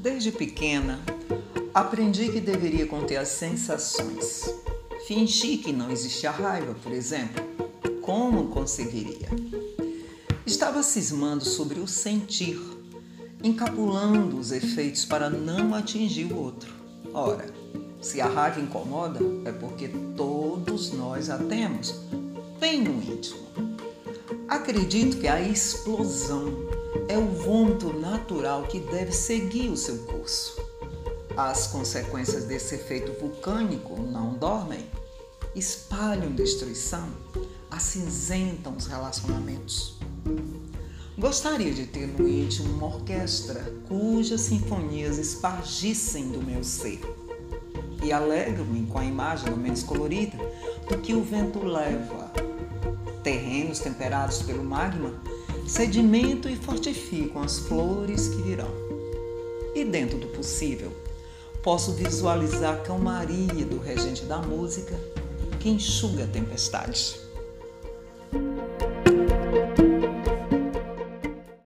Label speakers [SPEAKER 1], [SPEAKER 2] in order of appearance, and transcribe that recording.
[SPEAKER 1] Desde pequena, aprendi que deveria conter as sensações. Fingi que não existia raiva, por exemplo. Como conseguiria? Estava cismando sobre o sentir, encapulando os efeitos para não atingir o outro. Ora, se a raiva incomoda, é porque todos nós a temos, bem no íntimo. Acredito que a explosão é o vômito natural que deve seguir o seu curso. As consequências desse efeito vulcânico não dormem, espalham destruição, acinzentam os relacionamentos. Gostaria de ter no íntimo uma orquestra cujas sinfonias espargissem do meu ser e alegram-me com a imagem menos colorida do que o vento leva. Terrenos temperados pelo magma sedimento e fortificam as flores que virão. E dentro do possível, posso visualizar a calmaria do regente da música que enxuga a tempestade.